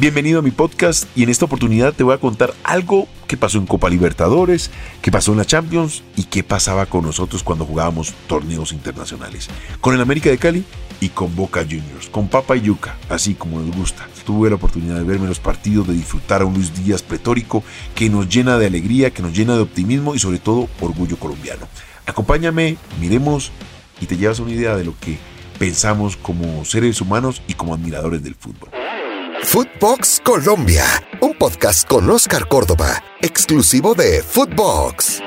Bienvenido a mi podcast y en esta oportunidad te voy a contar algo que pasó en Copa Libertadores, que pasó en la Champions y qué pasaba con nosotros cuando jugábamos torneos internacionales. Con el América de Cali y con Boca Juniors, con Papa y Yuca, así como nos gusta. Tuve la oportunidad de verme los partidos, de disfrutar a un Luis Díaz pletórico que nos llena de alegría, que nos llena de optimismo y sobre todo orgullo colombiano. Acompáñame, miremos y te llevas una idea de lo que pensamos como seres humanos y como admiradores del fútbol. Footbox Colombia, un podcast con Oscar Córdoba, exclusivo de Footbox.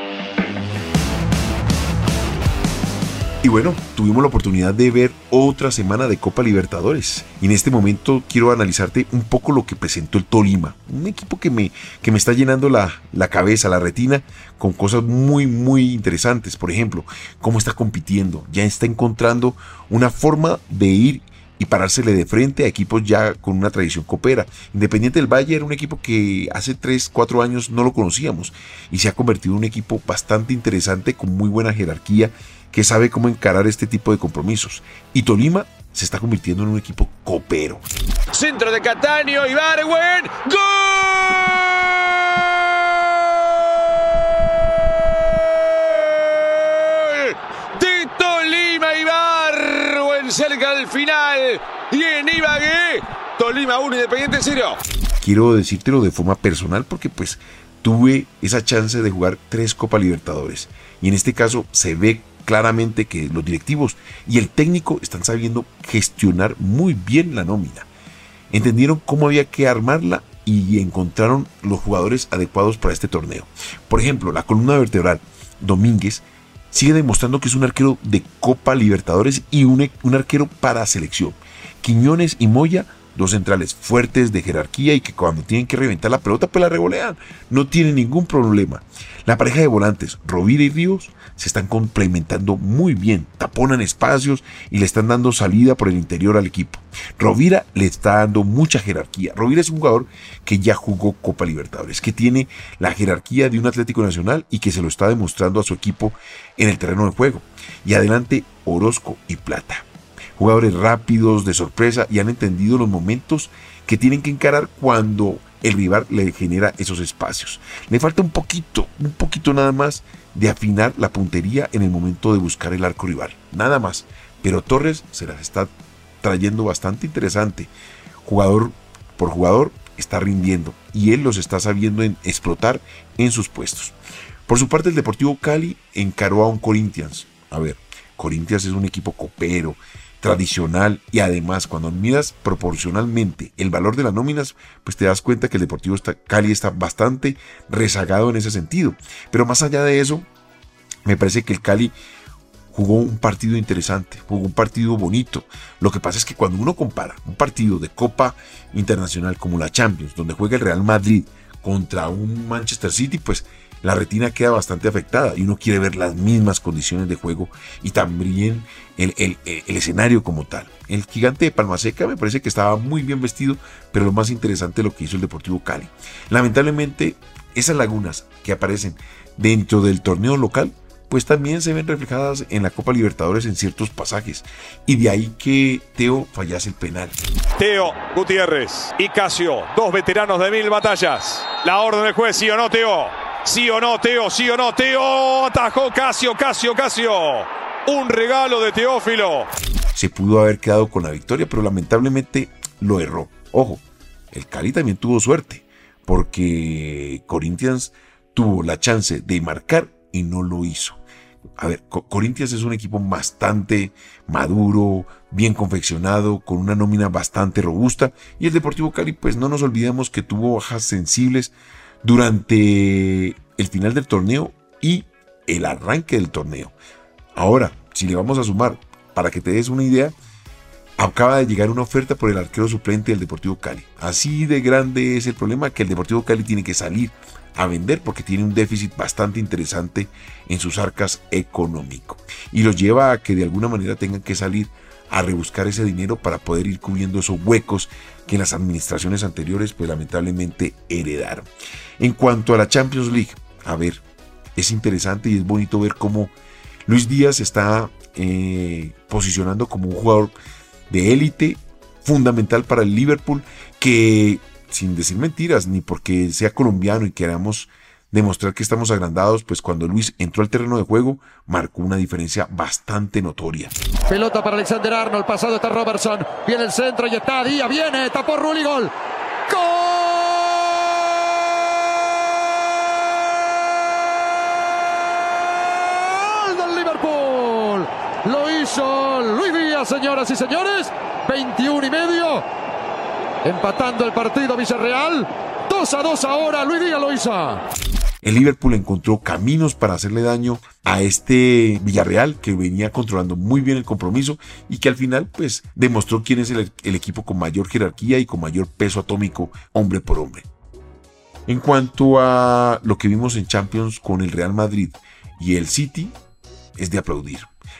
Y bueno, tuvimos la oportunidad de ver otra semana de Copa Libertadores. Y en este momento quiero analizarte un poco lo que presentó el Tolima. Un equipo que me, que me está llenando la, la cabeza, la retina, con cosas muy, muy interesantes. Por ejemplo, cómo está compitiendo. Ya está encontrando una forma de ir y parársele de frente a equipos ya con una tradición copera. Independiente del Valle era un equipo que hace 3, 4 años no lo conocíamos y se ha convertido en un equipo bastante interesante con muy buena jerarquía que sabe cómo encarar este tipo de compromisos. Y Tolima se está convirtiendo en un equipo copero. Centro de Cataño, Ibarwen, ¡Gol! Cerca del final. Y en Ibagué, Tolima 1, Independiente 0. Quiero decírtelo de forma personal porque pues tuve esa chance de jugar tres Copa Libertadores. Y en este caso se ve claramente que los directivos y el técnico están sabiendo gestionar muy bien la nómina. Entendieron cómo había que armarla y encontraron los jugadores adecuados para este torneo. Por ejemplo, la columna vertebral Domínguez sigue demostrando que es un arquero de Copa Libertadores y un, un arquero para selección. Quiñones y Moya dos centrales fuertes de jerarquía y que cuando tienen que reventar la pelota pues la revolean. No tienen ningún problema. La pareja de volantes, Rovira y Ríos, se están complementando muy bien, taponan espacios y le están dando salida por el interior al equipo. Rovira le está dando mucha jerarquía. Rovira es un jugador que ya jugó Copa Libertadores, que tiene la jerarquía de un Atlético Nacional y que se lo está demostrando a su equipo en el terreno de juego. Y adelante Orozco y Plata jugadores rápidos, de sorpresa y han entendido los momentos que tienen que encarar cuando el rival le genera esos espacios. Le falta un poquito, un poquito nada más de afinar la puntería en el momento de buscar el arco rival. Nada más. Pero Torres se las está trayendo bastante interesante. Jugador por jugador está rindiendo y él los está sabiendo explotar en sus puestos. Por su parte, el Deportivo Cali encaró a un Corinthians. A ver, Corinthians es un equipo copero, tradicional y además cuando miras proporcionalmente el valor de las nóminas, pues te das cuenta que el Deportivo Cali está bastante rezagado en ese sentido. Pero más allá de eso, me parece que el Cali jugó un partido interesante, jugó un partido bonito. Lo que pasa es que cuando uno compara un partido de Copa Internacional como la Champions, donde juega el Real Madrid contra un Manchester City, pues la retina queda bastante afectada y uno quiere ver las mismas condiciones de juego y también el, escenario como tal. El gigante de Palmaseca me parece que estaba muy bien vestido, pero lo más interesante es lo que hizo el Deportivo Cali. Lamentablemente, esas lagunas que aparecen dentro del torneo local, pues también se ven reflejadas en la Copa Libertadores en ciertos pasajes. Y de ahí que Teo fallase el penal. Teo Gutiérrez y Casio, dos veteranos de mil batallas. La orden del juez, sí o no, Teo. Sí o no, Teo, sí o no, Teo. Atajó Casio, Casio, Casio. Un regalo de Teófilo. Se pudo haber quedado con la victoria, pero lamentablemente lo erró. Ojo, el Cali también tuvo suerte, porque Corinthians tuvo la chance de marcar y no lo hizo. A ver, Corinthians es un equipo bastante maduro, bien confeccionado, con una nómina bastante robusta. Y el Deportivo Cali, pues no nos olvidemos que tuvo bajas sensibles durante el final del torneo y el arranque del torneo. Ahora, si le vamos a sumar, para que te des una idea, acaba de llegar una oferta por el arquero suplente del Deportivo Cali. Así de grande es el problema que el Deportivo Cali tiene que salir a vender porque tiene un déficit bastante interesante en sus arcas económico. Y lo lleva a que de alguna manera tengan que salir a rebuscar ese dinero para poder ir cubriendo esos huecos que las administraciones anteriores pues lamentablemente heredaron. En cuanto a la Champions League, a ver, es interesante y es bonito ver cómo Luis Díaz está eh, posicionando como un jugador de élite fundamental para el Liverpool que sin decir mentiras, ni porque sea colombiano y queramos demostrar que estamos agrandados, pues cuando Luis entró al terreno de juego, marcó una diferencia bastante notoria. Pelota para Alexander Arnold, pasado está Robertson, viene el centro y está Díaz, viene, tapó Rulli, gol. ¡Gol del Liverpool! Lo hizo Luis Díaz, señoras y señores, 21 y medio, empatando el partido Villarreal. 2 a 2 ahora, Luis Díaz lo. El Liverpool encontró caminos para hacerle daño a este Villarreal que venía controlando muy bien el compromiso y que al final pues demostró quién es el, el equipo con mayor jerarquía y con mayor peso atómico hombre por hombre. En cuanto a lo que vimos en Champions con el Real Madrid y el City, es de aplaudir.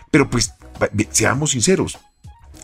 Pero pues seamos sinceros,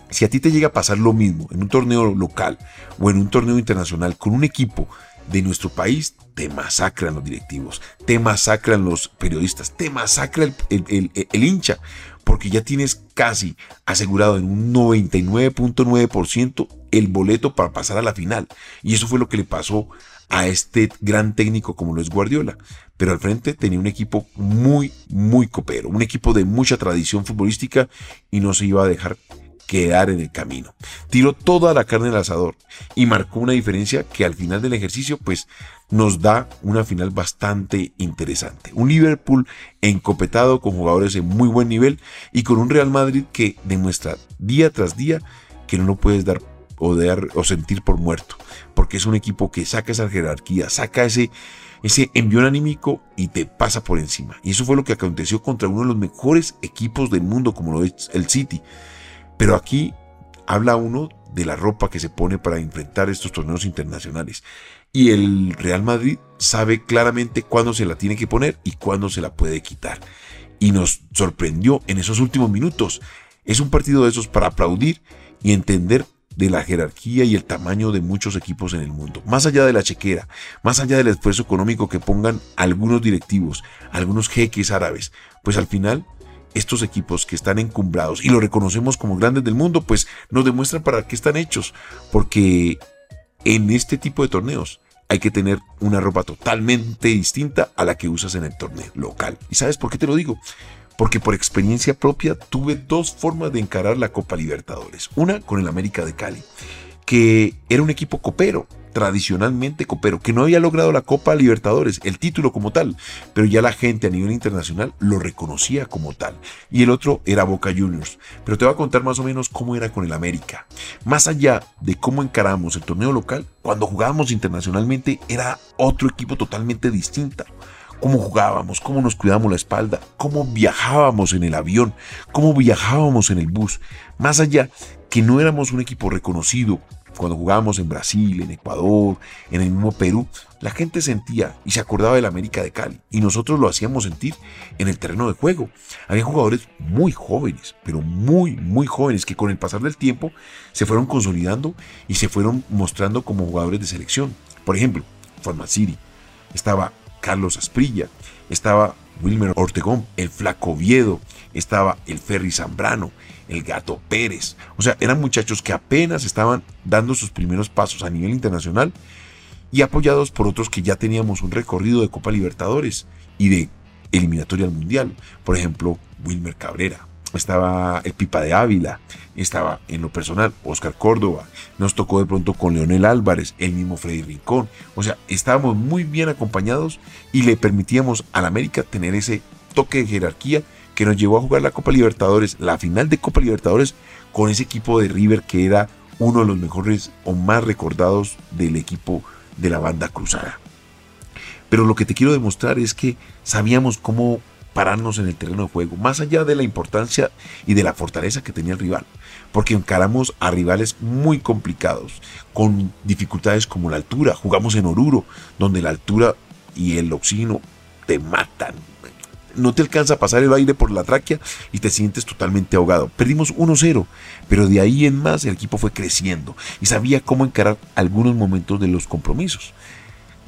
si a ti te llega a pasar lo mismo en un torneo local o en un torneo internacional con un equipo de nuestro país, te masacran los directivos, te masacran los periodistas, te masacra el, el, hincha, porque ya tienes casi asegurado en un 99.9% el boleto para pasar a la final. Y eso fue lo que le pasó a este gran técnico como lo es Guardiola. Pero al frente tenía un equipo muy, muy copero, un equipo de mucha tradición futbolística y no se iba a dejar quedar en el camino. Tiró toda la carne al asador y marcó una diferencia que al final del ejercicio pues nos da una final bastante interesante. Un Liverpool encopetado con jugadores de muy buen nivel y con un Real Madrid que demuestra día tras día que no lo puedes dar o, dar, o sentir por muerto, porque es un equipo que saca esa jerarquía, saca ese, ese envión anímico y te pasa por encima. Y eso fue lo que aconteció contra uno de los mejores equipos del mundo como lo es el City. Pero aquí habla uno de la ropa que se pone para enfrentar estos torneos internacionales. Y el Real Madrid sabe claramente cuándo se la tiene que poner y cuándo se la puede quitar. Y nos sorprendió en esos últimos minutos. Es un partido de esos para aplaudir y entender de la jerarquía y el tamaño de muchos equipos en el mundo. Más allá de la chequera, más allá del esfuerzo económico que pongan algunos directivos, algunos jeques árabes, pues al final estos equipos que están encumbrados y lo reconocemos como grandes del mundo, pues nos demuestran para qué están hechos. Porque en este tipo de torneos hay que tener una ropa totalmente distinta a la que usas en el torneo local. ¿Y sabes por qué te lo digo? Porque por experiencia propia tuve dos formas de encarar la Copa Libertadores. Una con el América de Cali, que era un equipo copero, tradicionalmente copero, que no había logrado la Copa Libertadores, el título como tal, pero ya la gente a nivel internacional lo reconocía como tal. Y el otro era Boca Juniors. Pero te voy a contar más o menos cómo era con el América. Más allá de cómo encaramos el torneo local, cuando jugábamos internacionalmente era otro equipo totalmente distinto cómo jugábamos, cómo nos cuidábamos la espalda, cómo viajábamos en el avión, cómo viajábamos en el bus. Más allá que no éramos un equipo reconocido cuando jugábamos en Brasil, en Ecuador, en el mismo Perú, la gente sentía y se acordaba del América de Cali y nosotros lo hacíamos sentir en el terreno de juego. Había jugadores muy jóvenes, pero muy, muy jóvenes que con el pasar del tiempo se fueron consolidando y se fueron mostrando como jugadores de selección. Por ejemplo, Forma City, estaba Carlos Asprilla, estaba Wilmer Ortegón, el Flaco Viedo, estaba el Ferry Zambrano, el Gato Pérez. O sea, eran muchachos que apenas estaban dando sus primeros pasos a nivel internacional y apoyados por otros que ya teníamos un recorrido de Copa Libertadores y de eliminatoria al Mundial. Por ejemplo, Wilmer Cabrera, estaba el Pipa de Ávila, estaba en lo personal Oscar Córdoba, nos tocó de pronto con Leonel Álvarez, el mismo Freddy Rincón. O sea, estábamos muy bien acompañados y le permitíamos al América tener ese toque de jerarquía que nos llevó a jugar la Copa Libertadores, la final de Copa Libertadores, con ese equipo de River que era uno de los mejores o más recordados del equipo de la banda cruzada. Pero lo que te quiero demostrar es que sabíamos cómo pararnos en el terreno de juego, más allá de la importancia y de la fortaleza que tenía el rival, porque encaramos a rivales muy complicados, con dificultades como la altura. Jugamos en Oruro, donde la altura y el oxígeno te matan, no te alcanza a pasar el aire por la tráquea y te sientes totalmente ahogado. Perdimos 1-0, pero de ahí en más el equipo fue creciendo y sabía cómo encarar algunos momentos de los compromisos.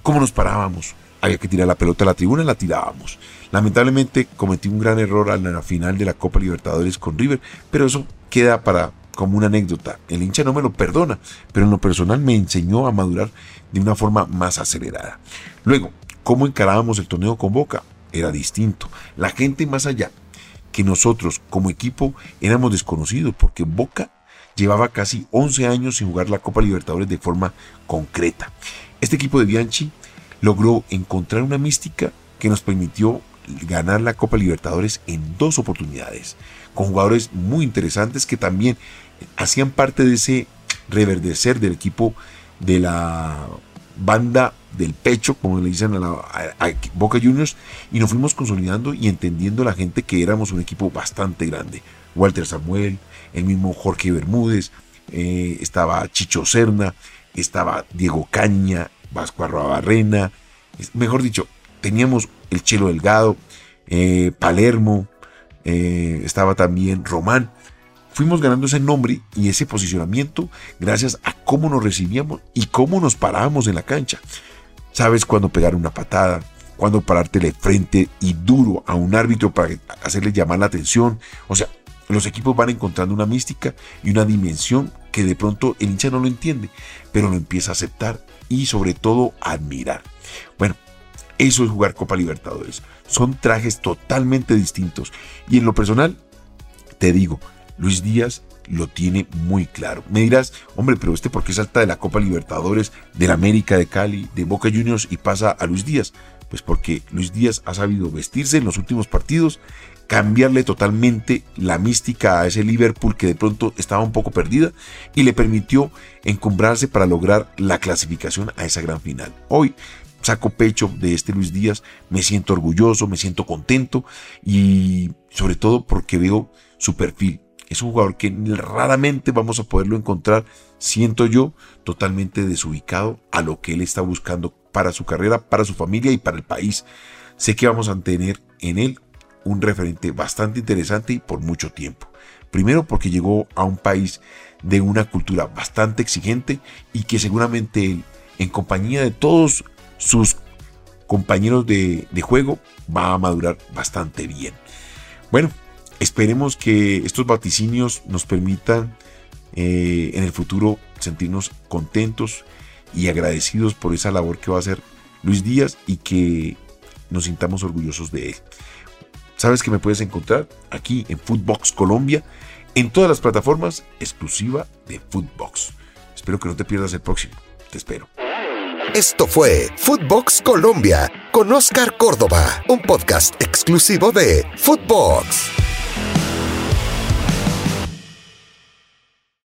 ¿Cómo nos parábamos? Había que tirar la pelota a la tribuna, la tirábamos. Lamentablemente cometí un gran error en la final de la Copa Libertadores con River, pero eso queda para como una anécdota. El hincha no me lo perdona, pero en lo personal me enseñó a madurar de una forma más acelerada. Luego, ¿cómo encarábamos el torneo con Boca? Era distinto. La gente más allá que nosotros como equipo éramos desconocidos porque Boca llevaba casi 11 años sin jugar la Copa Libertadores de forma concreta. Este equipo de Bianchi logró encontrar una mística que nos permitió ganar la Copa Libertadores en dos oportunidades, con jugadores muy interesantes que también hacían parte de ese reverdecer del equipo de la banda del pecho, como le dicen a, la, Boca Juniors, y nos fuimos consolidando y entendiendo la gente que éramos un equipo bastante grande. Walter Samuel, el mismo Jorge Bermúdez, eh, estaba Chicho Serna, estaba Diego Caña, Vasco Barrena, mejor dicho, teníamos el Chelo Delgado, eh, Palermo, eh, estaba también Román. Fuimos ganando ese nombre y ese posicionamiento gracias a cómo nos recibíamos y cómo nos parábamos en la cancha. Sabes cuándo pegar una patada, cuándo parártele frente y duro a un árbitro para hacerle llamar la atención. O sea, los equipos van encontrando una mística y una dimensión que de pronto el hincha no lo entiende, pero lo empieza a aceptar y sobre todo admirar. Bueno, eso es jugar Copa Libertadores. Son trajes totalmente distintos. Y en lo personal, te digo, Luis Díaz lo tiene muy claro. Me dirás, hombre, pero este por qué salta de la Copa Libertadores, del América de Cali, de Boca Juniors y pasa a Luis Díaz? Pues porque Luis Díaz ha sabido vestirse en los últimos partidos, cambiarle totalmente la mística a ese Liverpool que de pronto estaba un poco perdida y le permitió encumbrarse para lograr la clasificación a esa gran final. Hoy saco pecho de este Luis Díaz, me siento orgulloso, me siento contento y sobre todo porque veo su perfil. Es un jugador que raramente vamos a poderlo encontrar, siento yo, totalmente desubicado a lo que él está buscando para su carrera, para su familia y para el país. Sé que vamos a tener en él un referente bastante interesante y por mucho tiempo. Primero porque llegó a un país de una cultura bastante exigente y que seguramente él, en compañía de todos sus compañeros de, juego, va a madurar bastante bien. Bueno, esperemos que estos vaticinios nos permitan eh, en el futuro sentirnos contentos y agradecidos por esa labor que va a hacer Luis Díaz y que nos sintamos orgullosos de él. Sabes que me puedes encontrar aquí en Footbox Colombia, en todas las plataformas exclusiva de Footbox. Espero que no te pierdas el próximo. Te espero. Esto fue Footbox Colombia con Oscar Córdoba, un podcast exclusivo de Footbox.